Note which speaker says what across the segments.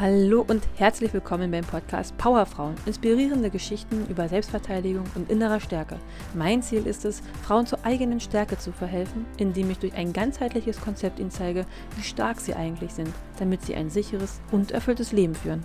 Speaker 1: Hallo und herzlich willkommen beim Podcast Powerfrauen. Inspirierende Geschichten über Selbstverteidigung und innerer Stärke. Mein Ziel ist es, Frauen zur eigenen Stärke zu verhelfen, indem ich durch ein ganzheitliches Konzept ihnen zeige, wie stark sie eigentlich sind, damit sie ein sicheres und erfülltes Leben führen.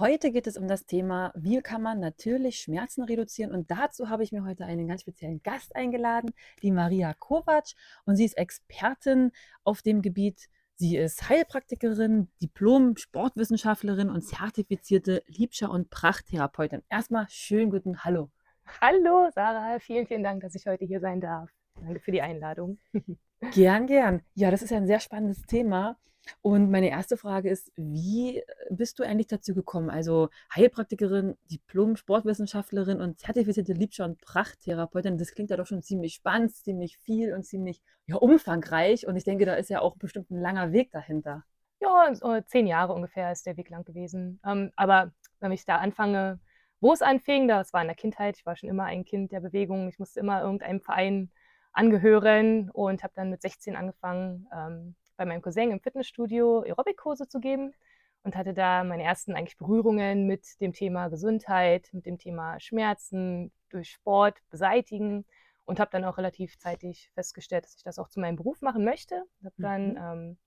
Speaker 1: Heute geht es um das Thema, wie kann man natürlich Schmerzen reduzieren. Und dazu habe ich mir heute einen ganz speziellen Gast eingeladen, die Maria Kovac. Und sie ist Expertin auf dem Gebiet Sie ist Heilpraktikerin, Diplom-Sportwissenschaftlerin und zertifizierte Liebscher- und Prachttherapeutin. Erstmal schönen guten Hallo.
Speaker 2: Hallo Sarah, vielen, vielen Dank, dass ich heute hier sein darf. Danke für die Einladung.
Speaker 1: Gern, gern. Ja, das ist ein sehr spannendes Thema. Und meine erste Frage ist, wie bist du eigentlich dazu gekommen? Also Heilpraktikerin, Diplom-Sportwissenschaftlerin und zertifizierte Liebscher- und Prachttherapeutin, das klingt ja doch schon ziemlich spannend, ziemlich viel und ziemlich ja, umfangreich. Und ich denke, da ist ja auch bestimmt ein langer Weg dahinter.
Speaker 2: Ja, so zehn Jahre ungefähr ist der Weg lang gewesen. Ähm, aber wenn ich da anfange, wo es anfing, das war in der Kindheit. Ich war schon immer ein Kind der Bewegung. Ich musste immer irgendeinem Verein angehören und habe dann mit 16 angefangen, ähm, bei meinem Cousin im Fitnessstudio Aerobic-Kurse zu geben und hatte da meine ersten eigentlich Berührungen mit dem Thema Gesundheit, mit dem Thema Schmerzen durch Sport beseitigen und habe dann auch relativ zeitig festgestellt, dass ich das auch zu meinem Beruf machen möchte. Habe dann mhm. ähm,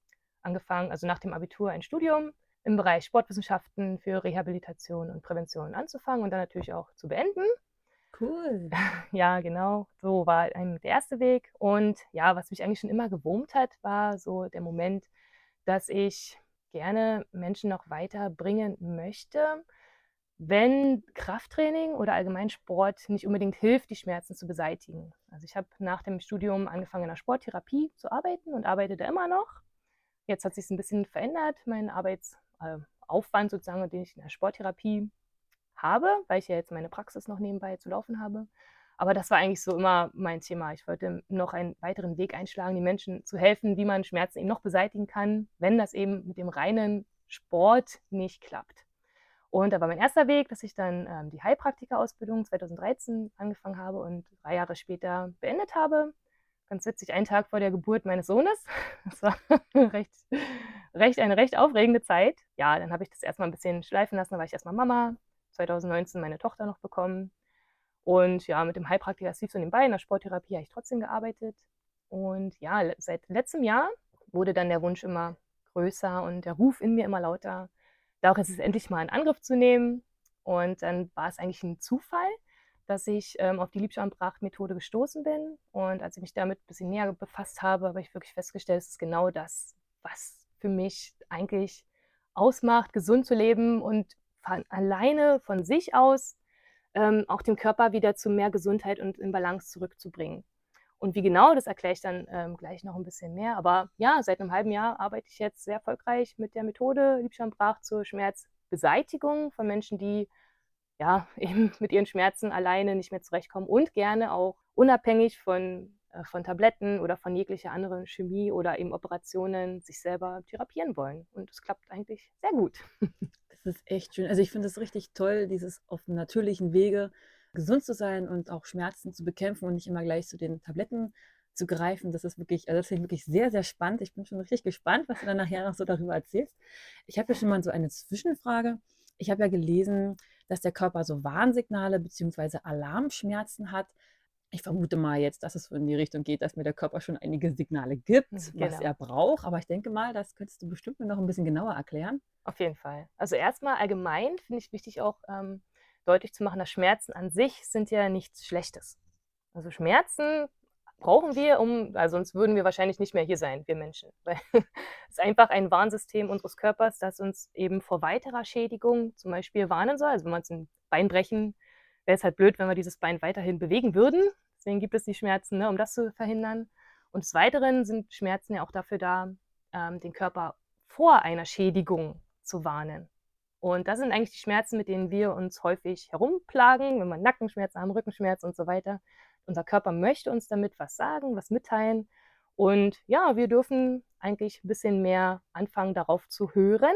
Speaker 2: angefangen, also nach dem Abitur ein Studium im Bereich Sportwissenschaften für Rehabilitation und Prävention anzufangen und dann natürlich auch zu beenden.
Speaker 1: Cool.
Speaker 2: Ja, genau. So war der erste Weg. Und ja, was mich eigentlich schon immer gewurmt hat, war so der Moment, dass ich gerne Menschen noch weiterbringen möchte, wenn Krafttraining oder allgemein Sport nicht unbedingt hilft, die Schmerzen zu beseitigen. Also ich habe nach dem Studium angefangen in der Sporttherapie zu arbeiten und arbeite da immer noch. Jetzt hat sich es ein bisschen verändert, mein Arbeitsaufwand sozusagen, den ich in der Sporttherapie habe, weil ich ja jetzt meine Praxis noch nebenbei zu laufen habe. Aber das war eigentlich so immer mein Thema. Ich wollte noch einen weiteren Weg einschlagen, den Menschen zu helfen, wie man Schmerzen eben noch beseitigen kann, wenn das eben mit dem reinen Sport nicht klappt. Und da war mein erster Weg, dass ich dann ähm, die Heilpraktika-Ausbildung 2013 angefangen habe und drei Jahre später beendet habe. Ganz witzig, einen Tag vor der Geburt meines Sohnes. Das war recht, recht, eine recht aufregende Zeit. Ja, dann habe ich das erstmal ein bisschen schleifen lassen. Da war ich erstmal Mama, 2019 meine Tochter noch bekommen. Und ja, mit dem Heilpraktiker lief so nebenbei. In der Sporttherapie habe ich trotzdem gearbeitet. Und ja, seit letztem Jahr wurde dann der Wunsch immer größer und der Ruf in mir immer lauter, da auch jetzt endlich mal in Angriff zu nehmen. Und dann war es eigentlich ein Zufall, dass ich ähm, auf die Liebschirmbracht-Methode gestoßen bin. Und als ich mich damit ein bisschen näher befasst habe, habe ich wirklich festgestellt, es ist genau das, was für mich eigentlich ausmacht, gesund zu leben und von alleine von sich aus ähm, auch den Körper wieder zu mehr Gesundheit und in Balance zurückzubringen. Und wie genau, das erkläre ich dann ähm, gleich noch ein bisschen mehr. Aber ja, seit einem halben Jahr arbeite ich jetzt sehr erfolgreich mit der Methode Liebschirmbrach zur Schmerzbeseitigung von Menschen, die ja eben mit ihren Schmerzen alleine nicht mehr zurechtkommen und gerne auch unabhängig von, äh, von Tabletten oder von jeglicher anderen Chemie oder eben Operationen sich selber therapieren wollen. Und es klappt eigentlich sehr gut.
Speaker 1: Das ist echt schön. Also ich finde es richtig toll, dieses auf natürlichen Wege gesund zu sein und auch Schmerzen zu bekämpfen und nicht immer gleich zu den Tabletten zu greifen. Das ist wirklich, also das ich wirklich sehr, sehr spannend. Ich bin schon richtig gespannt, was du dann nachher noch so darüber erzählst. Ich habe ja schon mal so eine Zwischenfrage. Ich habe ja gelesen, dass der Körper so Warnsignale bzw. Alarmschmerzen hat. Ich vermute mal jetzt, dass es so in die Richtung geht, dass mir der Körper schon einige Signale gibt, genau. was er braucht. Aber ich denke mal, das könntest du bestimmt mir noch ein bisschen genauer erklären.
Speaker 2: Auf jeden Fall. Also erstmal allgemein finde ich wichtig auch ähm, deutlich zu machen, dass Schmerzen an sich sind ja nichts Schlechtes. Also Schmerzen brauchen wir, um, also sonst würden wir wahrscheinlich nicht mehr hier sein, wir Menschen. Weil es ist einfach ein Warnsystem unseres Körpers, das uns eben vor weiterer Schädigung zum Beispiel warnen soll. Also wenn wir uns ein Bein brechen, wäre es halt blöd, wenn wir dieses Bein weiterhin bewegen würden. Deswegen gibt es die Schmerzen, ne, um das zu verhindern. Und des Weiteren sind Schmerzen ja auch dafür da, ähm, den Körper vor einer Schädigung zu warnen. Und das sind eigentlich die Schmerzen, mit denen wir uns häufig herumplagen, wenn wir Nackenschmerzen haben, Rückenschmerzen und so weiter. Unser Körper möchte uns damit was sagen, was mitteilen. Und ja, wir dürfen eigentlich ein bisschen mehr anfangen, darauf zu hören.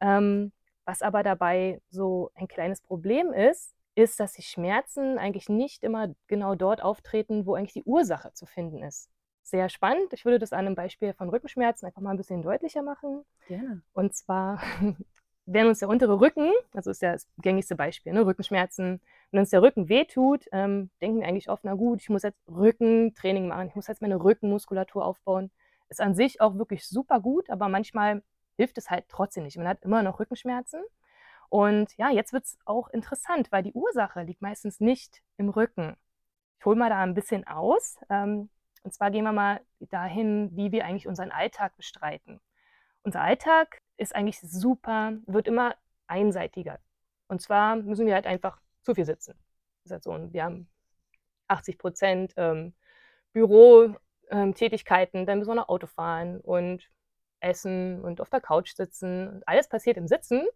Speaker 2: Ähm, was aber dabei so ein kleines Problem ist, ist, dass die Schmerzen eigentlich nicht immer genau dort auftreten, wo eigentlich die Ursache zu finden ist sehr spannend. Ich würde das an einem Beispiel von Rückenschmerzen einfach mal ein bisschen deutlicher machen.
Speaker 1: Gerne.
Speaker 2: Und zwar wenn uns der untere Rücken, also ist ja das gängigste Beispiel, ne, Rückenschmerzen, wenn uns der Rücken wehtut, ähm, denken wir eigentlich oft, na gut, ich muss jetzt Rückentraining machen, ich muss jetzt meine Rückenmuskulatur aufbauen. Ist an sich auch wirklich super gut, aber manchmal hilft es halt trotzdem nicht. Man hat immer noch Rückenschmerzen. Und ja, jetzt wird es auch interessant, weil die Ursache liegt meistens nicht im Rücken. Ich hole mal da ein bisschen aus. Ähm, und zwar gehen wir mal dahin, wie wir eigentlich unseren Alltag bestreiten. Unser Alltag ist eigentlich super, wird immer einseitiger. Und zwar müssen wir halt einfach zu viel sitzen. Das ist halt so, wir haben 80 Prozent ähm, Bürotätigkeiten, ähm, dann müssen wir noch Auto fahren und essen und auf der Couch sitzen. Und alles passiert im Sitzen.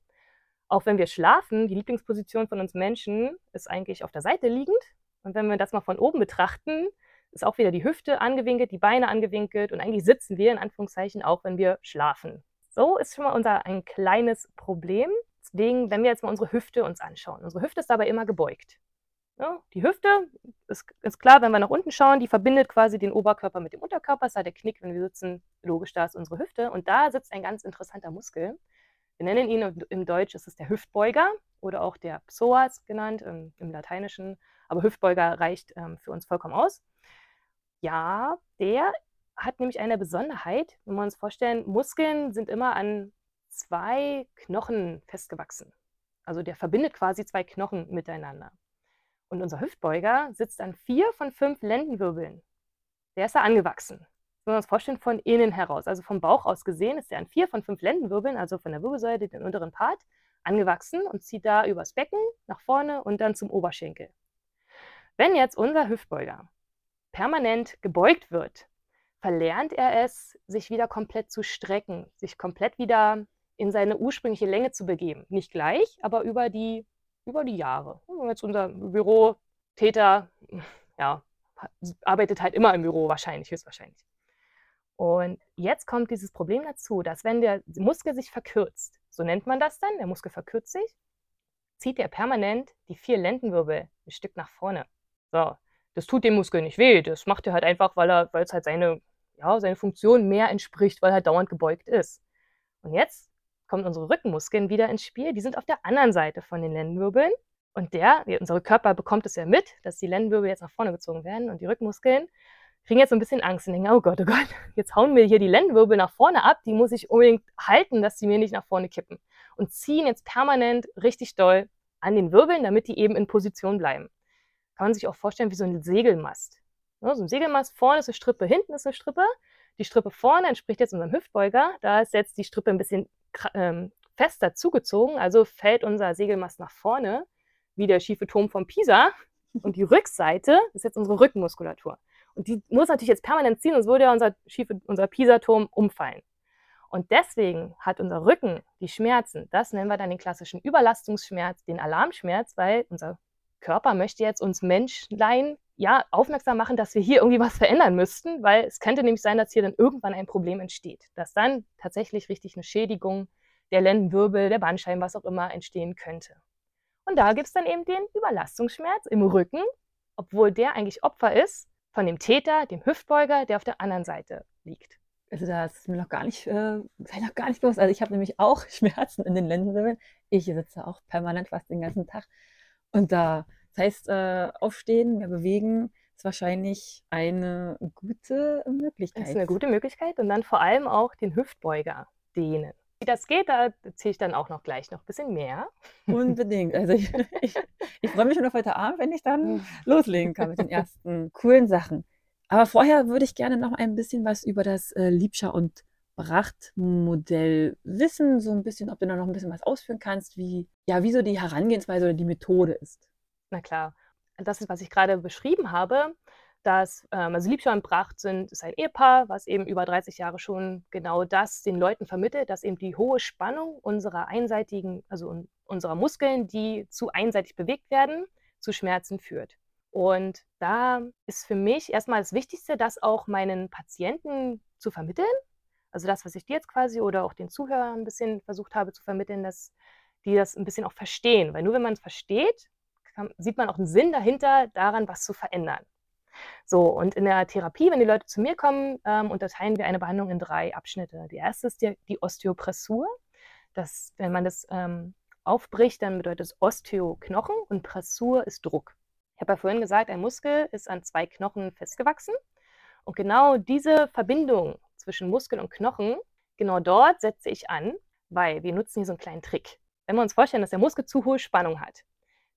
Speaker 2: Auch wenn wir schlafen, die Lieblingsposition von uns Menschen ist eigentlich auf der Seite liegend. Und wenn wir das mal von oben betrachten, ist auch wieder die Hüfte angewinkelt, die Beine angewinkelt und eigentlich sitzen wir in Anführungszeichen auch, wenn wir schlafen. So ist schon mal unser ein kleines Problem. Deswegen, wenn wir jetzt mal unsere Hüfte uns anschauen. Unsere Hüfte ist dabei immer gebeugt. Ja, die Hüfte ist, ist, klar, wenn wir nach unten schauen, die verbindet quasi den Oberkörper mit dem Unterkörper. Das ist halt der Knick, wenn wir sitzen, logisch, da ist unsere Hüfte. Und da sitzt ein ganz interessanter Muskel. Wir nennen ihn im Deutsch, ist es der Hüftbeuger oder auch der Psoas genannt im, im Lateinischen. Aber Hüftbeuger reicht ähm, für uns vollkommen aus. Ja, der hat nämlich eine Besonderheit. Wenn wir uns vorstellen, Muskeln sind immer an zwei Knochen festgewachsen. Also der verbindet quasi zwei Knochen miteinander. Und unser Hüftbeuger sitzt an vier von fünf Lendenwirbeln. Der ist da angewachsen. Wenn wir uns vorstellen, von innen heraus, also vom Bauch aus gesehen, ist er an vier von fünf Lendenwirbeln, also von der Wirbelsäule, den unteren Part, angewachsen und zieht da übers Becken nach vorne und dann zum Oberschenkel. Wenn jetzt unser Hüftbeuger permanent gebeugt wird, verlernt er es, sich wieder komplett zu strecken, sich komplett wieder in seine ursprüngliche Länge zu begeben. Nicht gleich, aber über die über die Jahre. Jetzt unser Bürotäter, ja, arbeitet halt immer im Büro, wahrscheinlich, höchstwahrscheinlich. Und jetzt kommt dieses Problem dazu, dass wenn der Muskel sich verkürzt, so nennt man das dann, der Muskel verkürzt sich, zieht er permanent die vier Lendenwirbel ein Stück nach vorne. So, das tut dem Muskel nicht weh, das macht er halt einfach, weil er, weil es halt seine, ja, seine Funktion mehr entspricht, weil er halt dauernd gebeugt ist. Und jetzt kommen unsere Rückenmuskeln wieder ins Spiel. Die sind auf der anderen Seite von den Lendenwirbeln. Und der, unser Körper bekommt es ja mit, dass die Lendenwirbel jetzt nach vorne gezogen werden und die Rückenmuskeln kriegen jetzt so ein bisschen Angst und denken, oh Gott, oh Gott, jetzt hauen wir hier die Lendenwirbel nach vorne ab, die muss ich unbedingt halten, dass die mir nicht nach vorne kippen. Und ziehen jetzt permanent richtig doll an den Wirbeln, damit die eben in Position bleiben. Kann man sich auch vorstellen wie so ein Segelmast. so ein Segelmast, vorne ist eine Strippe, hinten ist eine Strippe. Die Strippe vorne entspricht jetzt unserem Hüftbeuger. Da ist jetzt die Strippe ein bisschen ähm, fester zugezogen, also fällt unser Segelmast nach vorne, wie der schiefe Turm von Pisa. Und die Rückseite ist jetzt unsere Rückenmuskulatur. Die muss natürlich jetzt permanent ziehen, sonst würde ja unser, unser Pisa-Turm umfallen. Und deswegen hat unser Rücken die Schmerzen. Das nennen wir dann den klassischen Überlastungsschmerz, den Alarmschmerz, weil unser Körper möchte jetzt uns Menschlein ja aufmerksam machen, dass wir hier irgendwie was verändern müssten, weil es könnte nämlich sein, dass hier dann irgendwann ein Problem entsteht, dass dann tatsächlich richtig eine Schädigung der Lendenwirbel, der Bandscheiben, was auch immer entstehen könnte. Und da gibt es dann eben den Überlastungsschmerz im Rücken, obwohl der eigentlich Opfer ist von dem Täter, dem Hüftbeuger, der auf der anderen Seite liegt.
Speaker 1: Also das ist mir noch gar nicht, äh, noch gar nicht bewusst. Also ich habe nämlich auch Schmerzen in den Lendenwirbeln. Ich sitze auch permanent fast den ganzen Tag. Und da das heißt, äh, aufstehen, mehr bewegen ist wahrscheinlich eine gute Möglichkeit.
Speaker 2: Das ist eine gute Möglichkeit und dann vor allem auch den Hüftbeuger dehnen. Wie das geht, da erzähle ich dann auch noch gleich noch ein bisschen mehr.
Speaker 1: Unbedingt. Also ich, ich, ich freue mich schon auf heute Abend, wenn ich dann loslegen kann mit den ersten coolen Sachen. Aber vorher würde ich gerne noch ein bisschen was über das äh, Liebscher und Bracht-Modell wissen, so ein bisschen, ob du da noch ein bisschen was ausführen kannst, wie ja, wie so die Herangehensweise oder die Methode ist.
Speaker 2: Na klar. Das ist, was ich gerade beschrieben habe, dass ähm, also Liebscher und Bracht sind, ist ein Ehepaar, was eben über 30 Jahre schon genau das den Leuten vermittelt, dass eben die hohe Spannung unserer einseitigen, also unserer Muskeln, die zu einseitig bewegt werden, zu Schmerzen führt. Und da ist für mich erstmal das Wichtigste, das auch meinen Patienten zu vermitteln. Also das, was ich dir jetzt quasi oder auch den Zuhörern ein bisschen versucht habe zu vermitteln, dass die das ein bisschen auch verstehen. Weil nur wenn man es versteht, kann, sieht man auch einen Sinn dahinter, daran was zu verändern. So, und in der Therapie, wenn die Leute zu mir kommen, ähm, unterteilen wir eine Behandlung in drei Abschnitte. Die erste ist die, die Osteopressur. Das, wenn man das ähm, aufbricht, dann bedeutet es Osteo Knochen und Pressur ist Druck. Ich habe ja vorhin gesagt, ein Muskel ist an zwei Knochen festgewachsen. Und genau diese Verbindung zwischen Muskel und Knochen, genau dort setze ich an, weil wir nutzen hier so einen kleinen Trick. Wenn wir uns vorstellen, dass der Muskel zu hohe Spannung hat,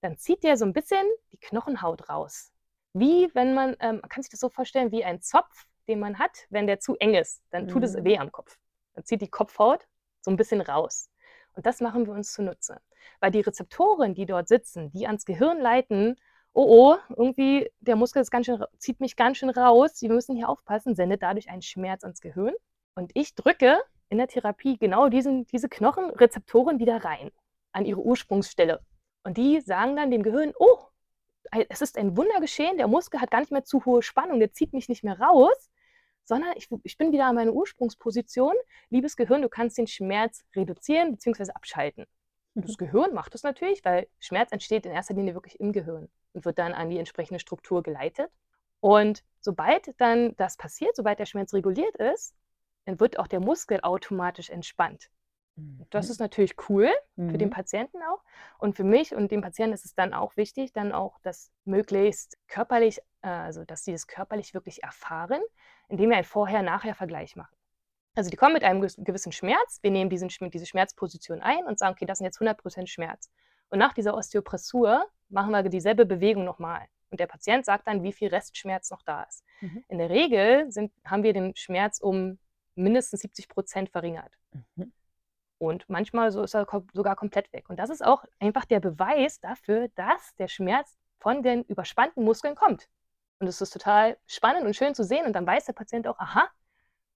Speaker 2: dann zieht der so ein bisschen die Knochenhaut raus. Wie wenn man, ähm, man kann sich das so vorstellen, wie ein Zopf, den man hat, wenn der zu eng ist, dann tut mhm. es weh am Kopf. Dann zieht die Kopfhaut so ein bisschen raus. Und das machen wir uns zunutze. Weil die Rezeptoren, die dort sitzen, die ans Gehirn leiten, oh oh, irgendwie der Muskel ist ganz schön, zieht mich ganz schön raus, wir müssen hier aufpassen, sendet dadurch einen Schmerz ans Gehirn. Und ich drücke in der Therapie genau diesen, diese Knochenrezeptoren wieder rein an ihre Ursprungsstelle. Und die sagen dann dem Gehirn, oh, es ist ein Wunder geschehen, der Muskel hat gar nicht mehr zu hohe Spannung, der zieht mich nicht mehr raus, sondern ich, ich bin wieder an meiner Ursprungsposition. Liebes Gehirn, du kannst den Schmerz reduzieren bzw. abschalten. Das Gehirn macht das natürlich, weil Schmerz entsteht in erster Linie wirklich im Gehirn und wird dann an die entsprechende Struktur geleitet. Und sobald dann das passiert, sobald der Schmerz reguliert ist, dann wird auch der Muskel automatisch entspannt. Das mhm. ist natürlich cool mhm. für den mhm. Patienten auch. Und für mich und den Patienten ist es dann auch wichtig, dann auch das möglichst körperlich, äh, also dass sie das körperlich wirklich erfahren, indem wir einen Vorher-Nachher-Vergleich machen. Also die kommen mit einem gewissen Schmerz, wir nehmen diesen, diese Schmerzposition ein und sagen, okay, das sind jetzt 100% Schmerz. Und nach dieser Osteopressur machen wir dieselbe Bewegung nochmal. Und der Patient sagt dann, wie viel Restschmerz noch da ist. Mhm. In der Regel sind, haben wir den Schmerz um mindestens 70% verringert. Mhm. Und manchmal so ist er sogar komplett weg. Und das ist auch einfach der Beweis dafür, dass der Schmerz von den überspannten Muskeln kommt. Und es ist total spannend und schön zu sehen. Und dann weiß der Patient auch, aha,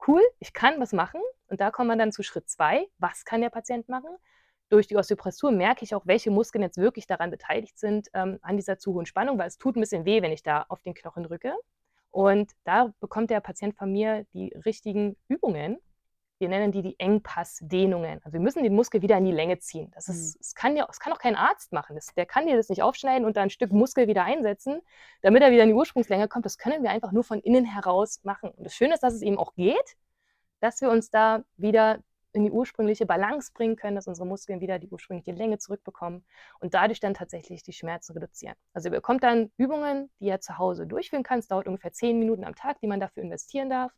Speaker 2: cool, ich kann was machen. Und da kommen wir dann zu Schritt zwei. Was kann der Patient machen? Durch die Osteopressur merke ich auch, welche Muskeln jetzt wirklich daran beteiligt sind, ähm, an dieser zu hohen Spannung, weil es tut ein bisschen weh, wenn ich da auf den Knochen drücke. Und da bekommt der Patient von mir die richtigen Übungen, wir nennen die die Engpassdehnungen. Also wir müssen den Muskel wieder in die Länge ziehen. Das, ist, mhm. das, kann, ja, das kann auch kein Arzt machen. Das, der kann dir das nicht aufschneiden und da ein Stück Muskel wieder einsetzen, damit er wieder in die Ursprungslänge kommt. Das können wir einfach nur von innen heraus machen. Und das Schöne ist, dass es eben auch geht, dass wir uns da wieder in die ursprüngliche Balance bringen können, dass unsere Muskeln wieder die ursprüngliche Länge zurückbekommen und dadurch dann tatsächlich die Schmerzen reduzieren. Also ihr bekommt dann Übungen, die ihr zu Hause durchführen kannst, dauert ungefähr zehn Minuten am Tag, die man dafür investieren darf.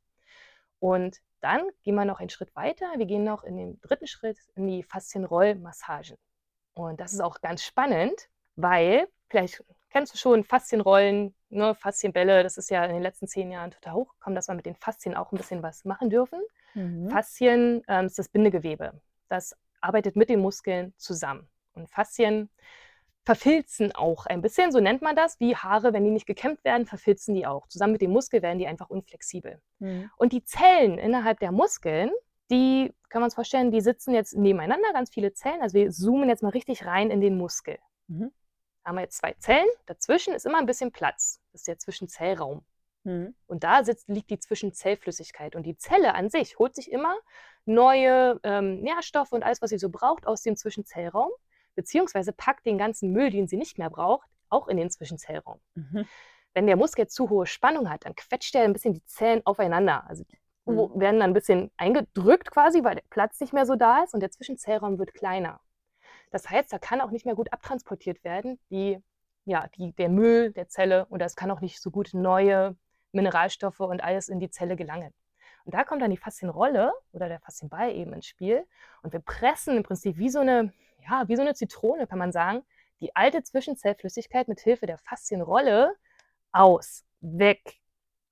Speaker 2: Und dann gehen wir noch einen Schritt weiter. Wir gehen noch in den dritten Schritt in die Faszienrollmassagen. Und das ist auch ganz spannend, weil vielleicht kennst du schon Faszienrollen, ne, Faszienbälle, das ist ja in den letzten zehn Jahren total hochgekommen, dass wir mit den Faszien auch ein bisschen was machen dürfen. Mhm. Faszien ähm, ist das Bindegewebe. Das arbeitet mit den Muskeln zusammen. Und Faszien verfilzen auch ein bisschen, so nennt man das, wie Haare, wenn die nicht gekämmt werden, verfilzen die auch. Zusammen mit dem Muskel werden die einfach unflexibel. Mhm. Und die Zellen innerhalb der Muskeln, die kann man sich vorstellen, die sitzen jetzt nebeneinander, ganz viele Zellen. Also wir zoomen jetzt mal richtig rein in den Muskel. Mhm. Da haben wir jetzt zwei Zellen, dazwischen ist immer ein bisschen Platz. Das ist der Zwischenzellraum. Mhm. Und da sitzt, liegt die Zwischenzellflüssigkeit. Und die Zelle an sich holt sich immer neue ähm, Nährstoffe und alles, was sie so braucht, aus dem Zwischenzellraum beziehungsweise packt den ganzen Müll, den sie nicht mehr braucht, auch in den Zwischenzellraum. Mhm. Wenn der Muskel zu hohe Spannung hat, dann quetscht er ein bisschen die Zellen aufeinander. Also die mhm. werden dann ein bisschen eingedrückt quasi, weil der Platz nicht mehr so da ist und der Zwischenzellraum wird kleiner. Das heißt, da kann auch nicht mehr gut abtransportiert werden, die, ja, die, der Müll der Zelle oder es kann auch nicht so gut neue Mineralstoffe und alles in die Zelle gelangen. Und da kommt dann die Faszienrolle oder der Faszienball eben ins Spiel und wir pressen im Prinzip wie so eine ja, wie so eine Zitrone, kann man sagen, die alte Zwischenzellflüssigkeit mit Hilfe der Faszienrolle aus, weg.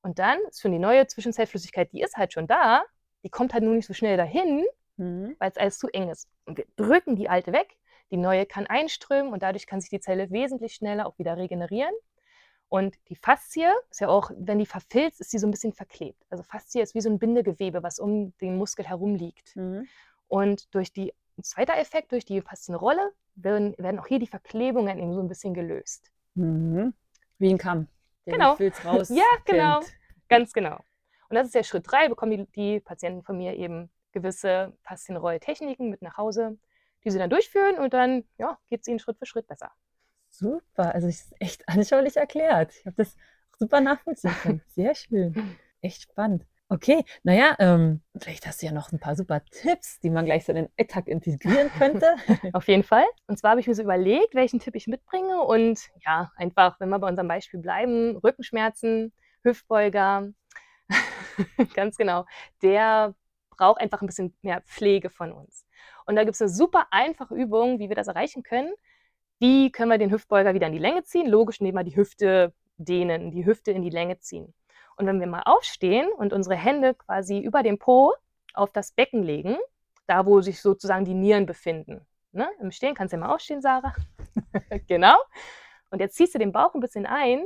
Speaker 2: Und dann ist schon die neue Zwischenzellflüssigkeit, die ist halt schon da, die kommt halt nur nicht so schnell dahin, mhm. weil es alles zu eng ist. Und wir drücken die alte weg, die neue kann einströmen und dadurch kann sich die Zelle wesentlich schneller auch wieder regenerieren. Und die Faszie ist ja auch, wenn die verfilzt, ist sie so ein bisschen verklebt. Also Faszie ist wie so ein Bindegewebe, was um den Muskel herum liegt. Mhm. Und durch die ein zweiter Effekt, durch die Faszienrolle werden, werden auch hier die Verklebungen eben so ein bisschen gelöst.
Speaker 1: Mhm. Wie ein Kamm.
Speaker 2: Der genau. raus. ja, genau. Ganz genau. Und das ist der Schritt drei, bekommen die, die Patienten von mir eben gewisse Faszienrolltechniken mit nach Hause, die sie dann durchführen und dann ja, geht es ihnen Schritt für Schritt besser.
Speaker 1: Super, also es ist echt anschaulich erklärt. Ich habe das super nachvollziehen können. Sehr schön. Echt spannend. Okay, naja, ähm, vielleicht hast du ja noch ein paar super Tipps, die man gleich so in den Alltag integrieren könnte.
Speaker 2: Auf jeden Fall. Und zwar habe ich mir so überlegt, welchen Tipp ich mitbringe. Und ja, einfach, wenn wir bei unserem Beispiel bleiben, Rückenschmerzen, Hüftbeuger, ganz genau, der braucht einfach ein bisschen mehr Pflege von uns. Und da gibt es eine super einfache Übung, wie wir das erreichen können. Wie können wir den Hüftbeuger wieder in die Länge ziehen? Logisch, indem wir die Hüfte dehnen, die Hüfte in die Länge ziehen. Und wenn wir mal aufstehen und unsere Hände quasi über dem Po auf das Becken legen, da wo sich sozusagen die Nieren befinden. Ne? Im Stehen kannst du ja mal aufstehen, Sarah. genau. Und jetzt ziehst du den Bauch ein bisschen ein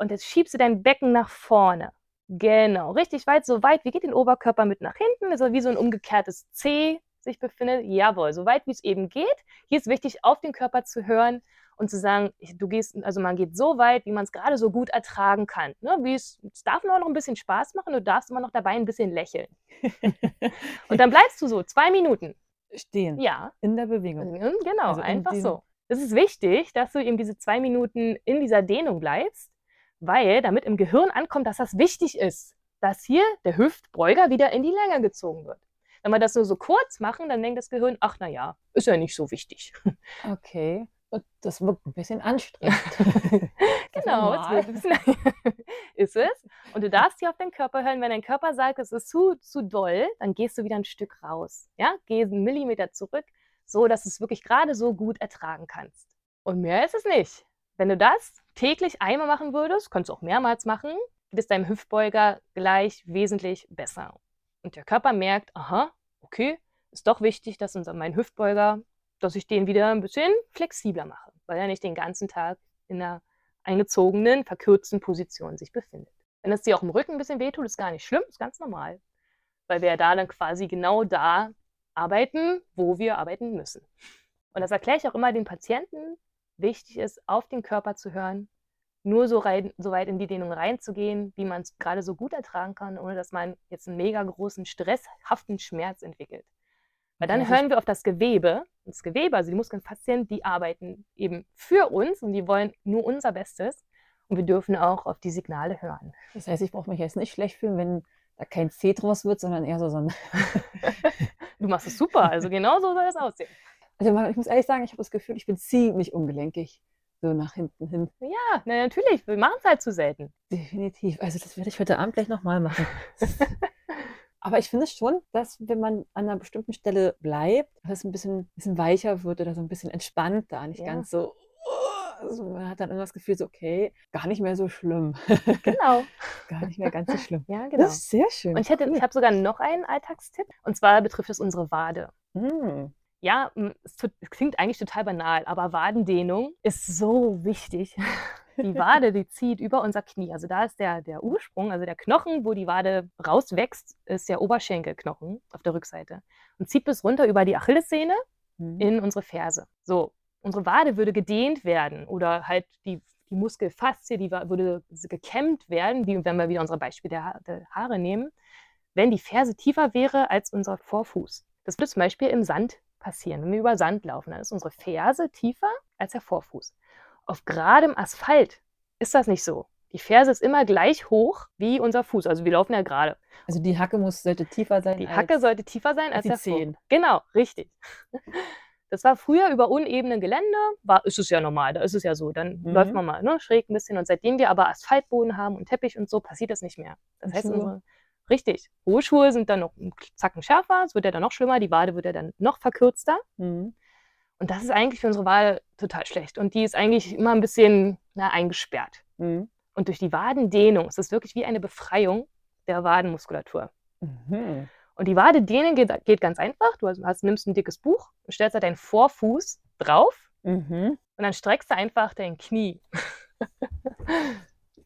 Speaker 2: und jetzt schiebst du dein Becken nach vorne. Genau, richtig weit, so weit, wie geht den Oberkörper mit nach hinten, also wie so ein umgekehrtes C sich befindet. Jawohl, so weit wie es eben geht. Hier ist wichtig, auf den Körper zu hören und zu sagen, du gehst, also man geht so weit, wie man es gerade so gut ertragen kann. Ne? Wie es, es darf nur noch ein bisschen Spaß machen, du darfst immer noch dabei ein bisschen lächeln. und dann bleibst du so zwei Minuten.
Speaker 1: Stehen.
Speaker 2: Ja.
Speaker 1: In der Bewegung.
Speaker 2: Genau, also einfach so. Es ist wichtig, dass du eben diese zwei Minuten in dieser Dehnung bleibst, weil damit im Gehirn ankommt, dass das wichtig ist, dass hier der Hüftbeuger wieder in die Länge gezogen wird. Wenn wir das nur so kurz machen, dann denkt das Gehirn, ach naja, ist ja nicht so wichtig.
Speaker 1: Okay. Das wirkt ein bisschen anstrengend.
Speaker 2: genau, es bisschen, ist es. Und du darfst hier auf deinen Körper hören. Wenn dein Körper sagt, es ist zu, zu doll, dann gehst du wieder ein Stück raus. Ja? Geh einen Millimeter zurück, so dass du es wirklich gerade so gut ertragen kannst. Und mehr ist es nicht. Wenn du das täglich einmal machen würdest, könntest du auch mehrmals machen, geht es deinem Hüftbeuger gleich wesentlich besser. Und der Körper merkt, aha, okay, ist doch wichtig, dass unser, mein Hüftbeuger dass ich den wieder ein bisschen flexibler mache, weil er nicht den ganzen Tag in einer eingezogenen, verkürzten Position sich befindet. Wenn es dir auch im Rücken ein bisschen wehtut, ist gar nicht schlimm, ist ganz normal, weil wir da dann quasi genau da arbeiten, wo wir arbeiten müssen. Und das erkläre ich auch immer den Patienten. Wichtig ist, auf den Körper zu hören, nur so, rein, so weit in die Dehnung reinzugehen, wie man es gerade so gut ertragen kann, ohne dass man jetzt einen mega großen, stresshaften Schmerz entwickelt. Weil dann hören wir auf das Gewebe. Das Gewebe, also die Muskelfaszien, die arbeiten eben für uns und die wollen nur unser Bestes. Und wir dürfen auch auf die Signale hören.
Speaker 1: Das heißt, ich brauche mich jetzt nicht schlecht fühlen, wenn da kein C draus wird, sondern eher so, so ein.
Speaker 2: du machst es super. Also genau so soll das aussehen.
Speaker 1: Also ich muss ehrlich sagen, ich habe das Gefühl, ich bin ziemlich ungelenkig. So nach hinten hin.
Speaker 2: Ja, na, natürlich. Wir machen es halt zu selten.
Speaker 1: Definitiv. Also das werde ich heute Abend gleich nochmal machen. Aber ich finde schon, dass wenn man an einer bestimmten Stelle bleibt, dass es ein bisschen, bisschen weicher wird oder so ein bisschen entspannter, nicht ja. ganz so. Also man hat dann immer das Gefühl, so, okay, gar nicht mehr so schlimm.
Speaker 2: Genau.
Speaker 1: gar nicht mehr ganz so schlimm.
Speaker 2: Ja, genau. Das
Speaker 1: ist sehr schön.
Speaker 2: Und ich, hätte, ich habe sogar noch einen Alltagstipp. Und zwar betrifft es unsere Wade. Mm. Ja, es, es klingt eigentlich total banal, aber Wadendehnung ist so wichtig die Wade, die zieht über unser Knie. Also da ist der, der Ursprung, also der Knochen, wo die Wade rauswächst, ist der Oberschenkelknochen auf der Rückseite und zieht bis runter über die Achillessehne mhm. in unsere Ferse. So, unsere Wade würde gedehnt werden oder halt die, die Muskelfaszie, die würde gekämmt werden, wie wenn wir wieder unser Beispiel der, ha der Haare nehmen, wenn die Ferse tiefer wäre als unser Vorfuß. Das würde zum Beispiel im Sand passieren. Wenn wir über Sand laufen, dann ist unsere Ferse tiefer als der Vorfuß. Auf geradem Asphalt ist das nicht so. Die Ferse ist immer gleich hoch wie unser Fuß. Also wir laufen ja gerade.
Speaker 1: Also die Hacke muss, sollte tiefer sein.
Speaker 2: Die Hacke sollte tiefer sein als,
Speaker 1: als die
Speaker 2: der Zehen. Genau, richtig. Das war früher über unebenen Gelände, war, ist es ja normal, da ist es ja so. Dann mhm. läuft man mal ne, schräg ein bisschen. Und seitdem wir aber Asphaltboden haben und Teppich und so, passiert das nicht mehr. Das heißt, unsere, richtig, hohe Schuhe sind dann noch einen Zacken schärfer, es wird ja dann noch schlimmer, die Wade wird ja dann noch verkürzter. Mhm. Und das ist eigentlich für unsere Wahl total schlecht. Und die ist eigentlich immer ein bisschen na, eingesperrt. Mhm. Und durch die Wadendehnung ist es wirklich wie eine Befreiung der Wadenmuskulatur. Mhm. Und die Wadedehnung geht, geht, ganz einfach. Du hast, nimmst ein dickes Buch und stellst da deinen Vorfuß drauf mhm. und dann streckst du einfach dein Knie.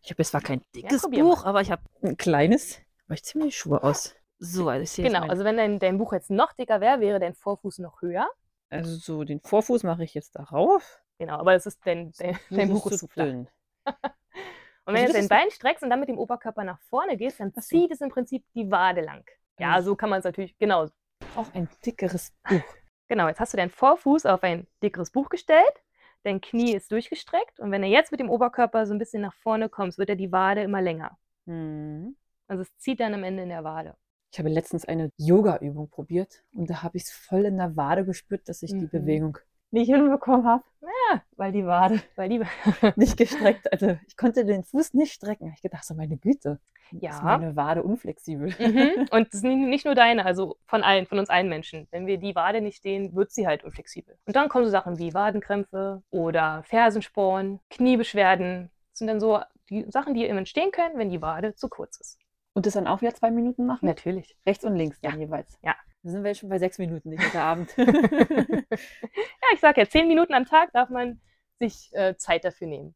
Speaker 1: ich habe zwar kein dickes ja, Buch, mal. aber ich habe ein kleines. Aber ich ziehe mir die Schuhe aus.
Speaker 2: So, also ich sehe Genau, also wenn dein, dein Buch jetzt noch dicker wäre, wäre dein Vorfuß noch höher.
Speaker 1: Also so den Vorfuß mache ich jetzt darauf.
Speaker 2: Genau, aber es ist dein, dein, dein Buch ist zu dünn. und wenn du jetzt dein Bein streckst und dann mit dem Oberkörper nach vorne gehst, dann zieht es im Prinzip die Wade lang. Ja, also so kann man es natürlich, genau.
Speaker 1: Auch ein dickeres Buch.
Speaker 2: Genau, jetzt hast du deinen Vorfuß auf ein dickeres Buch gestellt, dein Knie ist durchgestreckt und wenn du jetzt mit dem Oberkörper so ein bisschen nach vorne kommst, wird ja die Wade immer länger. Mhm. Also es zieht dann am Ende in der Wade.
Speaker 1: Ich habe letztens eine Yoga-Übung probiert und da habe ich es voll in der Wade gespürt, dass ich die
Speaker 2: Mhm.
Speaker 1: Bewegung nicht hinbekommen habe,
Speaker 2: Ja,
Speaker 1: weil die Wade
Speaker 2: weil die,
Speaker 1: nicht gestreckt, also ich konnte den Fuß nicht strecken. Ich gedacht, so meine Güte,
Speaker 2: Ja.
Speaker 1: ist meine Wade unflexibel.
Speaker 2: mhm. Und das ist nicht nicht nur deine, also von allen, von uns allen Menschen. Wenn wir die Wade nicht stehen, wird sie halt unflexibel. Und dann kommen so Sachen wie Wadenkrämpfe oder Fersensporn, Kniebeschwerden. Das sind dann so die Sachen, die eben entstehen können, wenn die Wade zu kurz ist.
Speaker 1: Und das dann auch wieder zwei Minuten machen?
Speaker 2: Natürlich.
Speaker 1: Rechts und links dann jeweils.
Speaker 2: Ja.
Speaker 1: Da sind wir jetzt schon bei sechs Minuten, nicht heute Abend.
Speaker 2: Ja, ich sag ja, zehn Minuten am Tag darf man sich äh, Zeit dafür nehmen.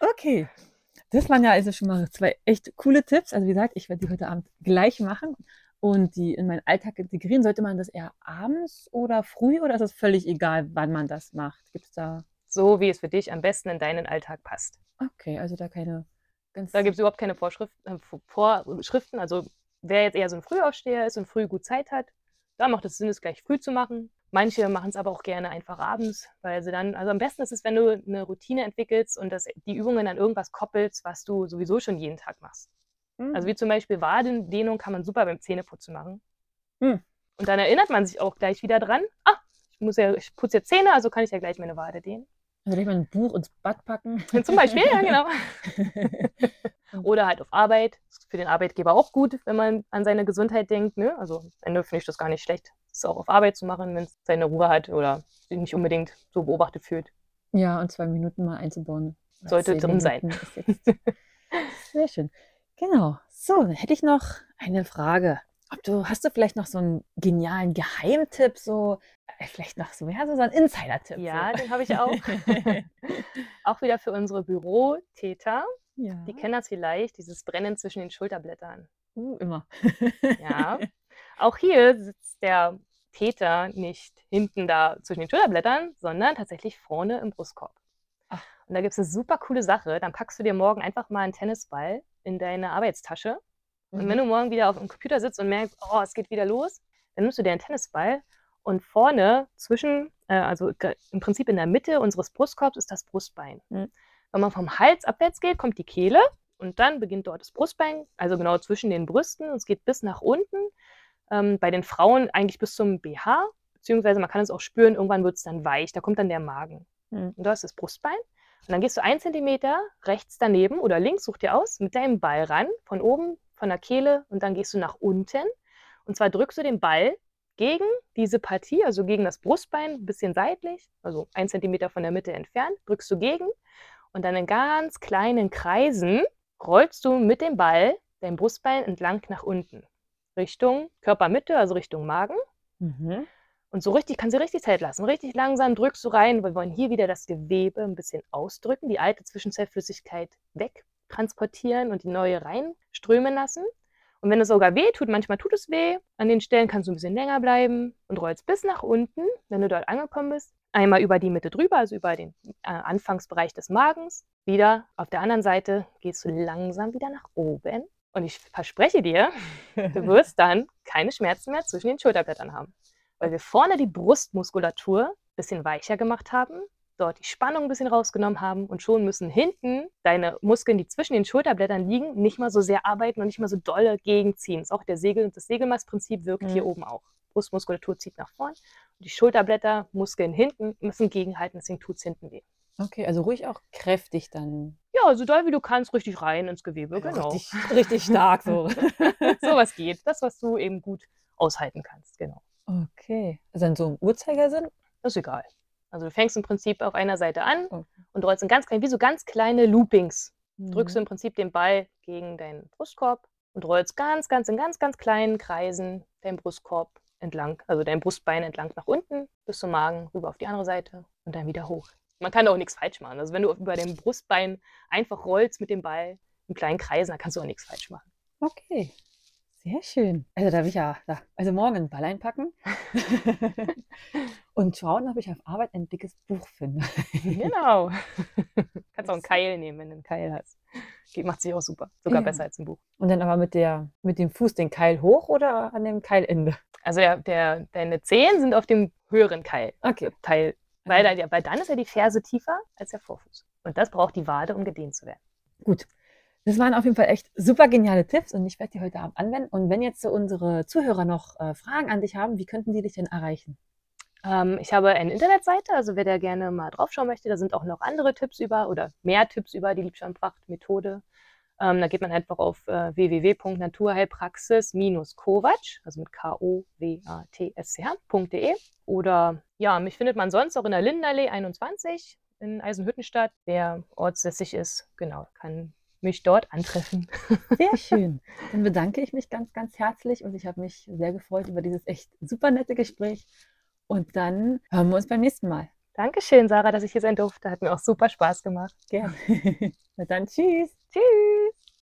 Speaker 1: Okay. Das waren ja also schon mal zwei echt coole Tipps. Also wie gesagt, ich werde die heute Abend gleich machen und die in meinen Alltag integrieren. Sollte man das eher abends oder früh oder ist es völlig egal, wann man das macht? Gibt es da...
Speaker 2: So wie es für dich am besten in deinen Alltag passt.
Speaker 1: Okay, also da keine ganz...
Speaker 2: Da gibt es überhaupt keine Vorschrift, äh, Vor- Vorschriften. Also wer jetzt eher so ein Frühaufsteher ist und früh gut Zeit hat, da macht es Sinn, es gleich früh zu machen. Manche machen es aber auch gerne einfach abends, weil sie dann, also am besten ist es, wenn du eine Routine entwickelst und das, die Übungen an irgendwas koppelst, was du sowieso schon jeden Tag machst.
Speaker 1: Hm.
Speaker 2: Also wie zum Beispiel Wadendehnung kann man super beim Zähneputzen machen.
Speaker 1: Hm.
Speaker 2: Und dann erinnert man sich auch gleich wieder dran, ah, ich, muss ja, ich putze jetzt Zähne, also kann ich ja gleich meine Wade dehnen.
Speaker 1: Also gleich mal ein Buch ins Bad packen.
Speaker 2: Zum Beispiel, ja genau. Oder halt auf Arbeit. Ist für den Arbeitgeber auch gut, wenn man an seine Gesundheit denkt. Ne? Also am Ende finde ich das gar nicht schlecht, es auch auf Arbeit zu machen, wenn es seine Ruhe hat oder sich nicht unbedingt so beobachtet fühlt.
Speaker 1: Ja, und zwei Minuten mal einzubauen.
Speaker 2: Sollte drin sein.
Speaker 1: Minuten jetzt- Sehr schön. Genau. So, dann hätte ich noch eine Frage. Ob du, hast du vielleicht noch so einen genialen Geheimtipp, so, äh, vielleicht noch so, ja, so einen Insider-Tipp?
Speaker 2: Ja,
Speaker 1: so.
Speaker 2: den habe ich auch. auch wieder für unsere Bürotäter.
Speaker 1: ja.
Speaker 2: Die kennen das vielleicht, dieses Brennen zwischen den Schulterblättern.
Speaker 1: uh, immer.
Speaker 2: Ja. Auch hier sitzt der Täter nicht hinten da zwischen den Schulterblättern, sondern tatsächlich vorne im Brustkorb.
Speaker 1: Ach.
Speaker 2: Und da gibt es eine super coole Sache. Dann packst du dir morgen einfach mal einen Tennisball in deine Arbeitstasche. Und
Speaker 1: Mhm.
Speaker 2: wenn du morgen wieder auf dem Computer sitzt und merkst, oh, es geht wieder los, dann nimmst du dir einen Tennisball und vorne zwischen, äh, also im Prinzip in der Mitte unseres Brustkorbs ist das Brustbein.
Speaker 1: Mhm.
Speaker 2: Wenn man vom Hals abwärts geht, kommt die Kehle und dann beginnt dort das Brustbein, also genau zwischen den Brüsten und es geht bis nach unten. Ähm, bei den Frauen eigentlich bis zum BH, beziehungsweise man kann es auch spüren, irgendwann wird es dann weich, da kommt dann der Magen.
Speaker 1: Mhm.
Speaker 2: Und da ist das Brustbein. Und dann gehst du einen Zentimeter rechts daneben oder links, such dir aus, mit deinem Ball ran, von oben, von der Kehle und dann gehst du nach unten. Und zwar drückst du den Ball gegen diese Partie, also gegen das Brustbein, ein bisschen seitlich, also ein Zentimeter von der Mitte entfernt, drückst du gegen und dann in ganz kleinen Kreisen rollst du mit dem Ball dein Brustbein entlang nach unten. Richtung Körpermitte, also Richtung Magen.
Speaker 1: Mhm.
Speaker 2: Und so richtig, kann sie richtig Zeit lassen. Richtig langsam drückst du rein. Wir wollen hier wieder das Gewebe ein bisschen ausdrücken, die alte Zwischenzellflüssigkeit wegtransportieren und die neue reinströmen lassen. Und wenn es sogar weh tut, manchmal tut es weh, an den Stellen kannst du ein bisschen länger bleiben und rollst bis nach unten, wenn du dort angekommen bist. Einmal über die Mitte drüber, also über den äh, Anfangsbereich des Magens. Wieder auf der anderen Seite gehst du langsam wieder nach oben. Und ich verspreche dir, du wirst dann keine Schmerzen mehr zwischen den Schulterblättern haben. Weil wir vorne die Brustmuskulatur ein bisschen weicher gemacht haben, dort die Spannung ein bisschen rausgenommen haben und schon müssen hinten deine Muskeln, die zwischen den Schulterblättern liegen, nicht mal so sehr arbeiten und nicht mal so dolle gegenziehen. Das ist auch der Segel, das Segelmastprinzip wirkt
Speaker 1: Mhm.
Speaker 2: hier oben auch. Brustmuskulatur zieht nach vorn und die Schulterblätter, Muskeln hinten müssen gegenhalten, deswegen tut es hinten weh.
Speaker 1: Okay, also ruhig auch kräftig dann.
Speaker 2: Ja, so doll wie du kannst, richtig rein ins Gewebe, genau.
Speaker 1: Richtig, richtig stark so.
Speaker 2: so was geht. Das, was du eben gut aushalten kannst, genau.
Speaker 1: Okay. Also dann so im Uhrzeigersinn?
Speaker 2: Das ist egal. Also du fängst im Prinzip auf einer Seite an
Speaker 1: Okay.
Speaker 2: und rollst in ganz klein, wie so ganz kleine Loopings.
Speaker 1: Mhm.
Speaker 2: Drückst du im Prinzip den Ball gegen deinen Brustkorb und rollst ganz, ganz in ganz, ganz kleinen Kreisen deinen Brustkorb entlang, also dein Brustbein entlang nach unten bis zum Magen, rüber auf die andere Seite und dann wieder hoch. Man kann auch nichts falsch machen. Also wenn du über dem Brustbein einfach rollst mit dem Ball in kleinen Kreisen, dann kannst du auch nichts falsch machen.
Speaker 1: Okay. Sehr schön. Also da habe ich ja, da, also morgen einen Ball einpacken und schauen, ob ich auf Arbeit ein dickes Buch finde.
Speaker 2: Genau. kannst auch einen Keil nehmen, wenn du einen Keil hast. Geht, macht sich auch super. Sogar
Speaker 1: Ja.
Speaker 2: besser als ein Buch.
Speaker 1: Und dann aber mit der, mit dem Fuß den Keil hoch oder an dem Keilende?
Speaker 2: Also der, der, deine Zehen sind auf dem höheren Keil.
Speaker 1: Okay.
Speaker 2: Teil. Weil, weil dann ist ja die Ferse tiefer als der Vorfuß. Und das braucht die Wade, um gedehnt zu werden.
Speaker 1: Gut. Das waren auf jeden Fall echt super geniale Tipps und ich werde die heute Abend anwenden. Und wenn jetzt so unsere Zuhörer noch äh, Fragen an dich haben, wie könnten die dich denn erreichen?
Speaker 2: Ähm, ich habe eine Internetseite, also wer da gerne mal draufschauen möchte, da sind auch noch andere Tipps über oder mehr Tipps über die Liebschirmpracht-Methode. Ähm, da geht man einfach auf äh, www.naturheilpraxis-kovac, also mit K-O-W-A-T-S-C-H.de. Oder ja, mich findet man sonst auch in der Lindenallee 21 in Eisenhüttenstadt. Wer ortsässig ist, genau, kann mich dort antreffen.
Speaker 1: Sehr schön. Dann bedanke ich mich ganz, ganz herzlich und ich habe mich sehr gefreut über dieses echt super nette Gespräch. Und dann hören wir uns beim nächsten Mal.
Speaker 2: Dankeschön, Sarah, dass ich hier sein durfte. Hat mir auch super Spaß gemacht.
Speaker 1: Gerne. Na dann, tschüss.
Speaker 2: Tschüss.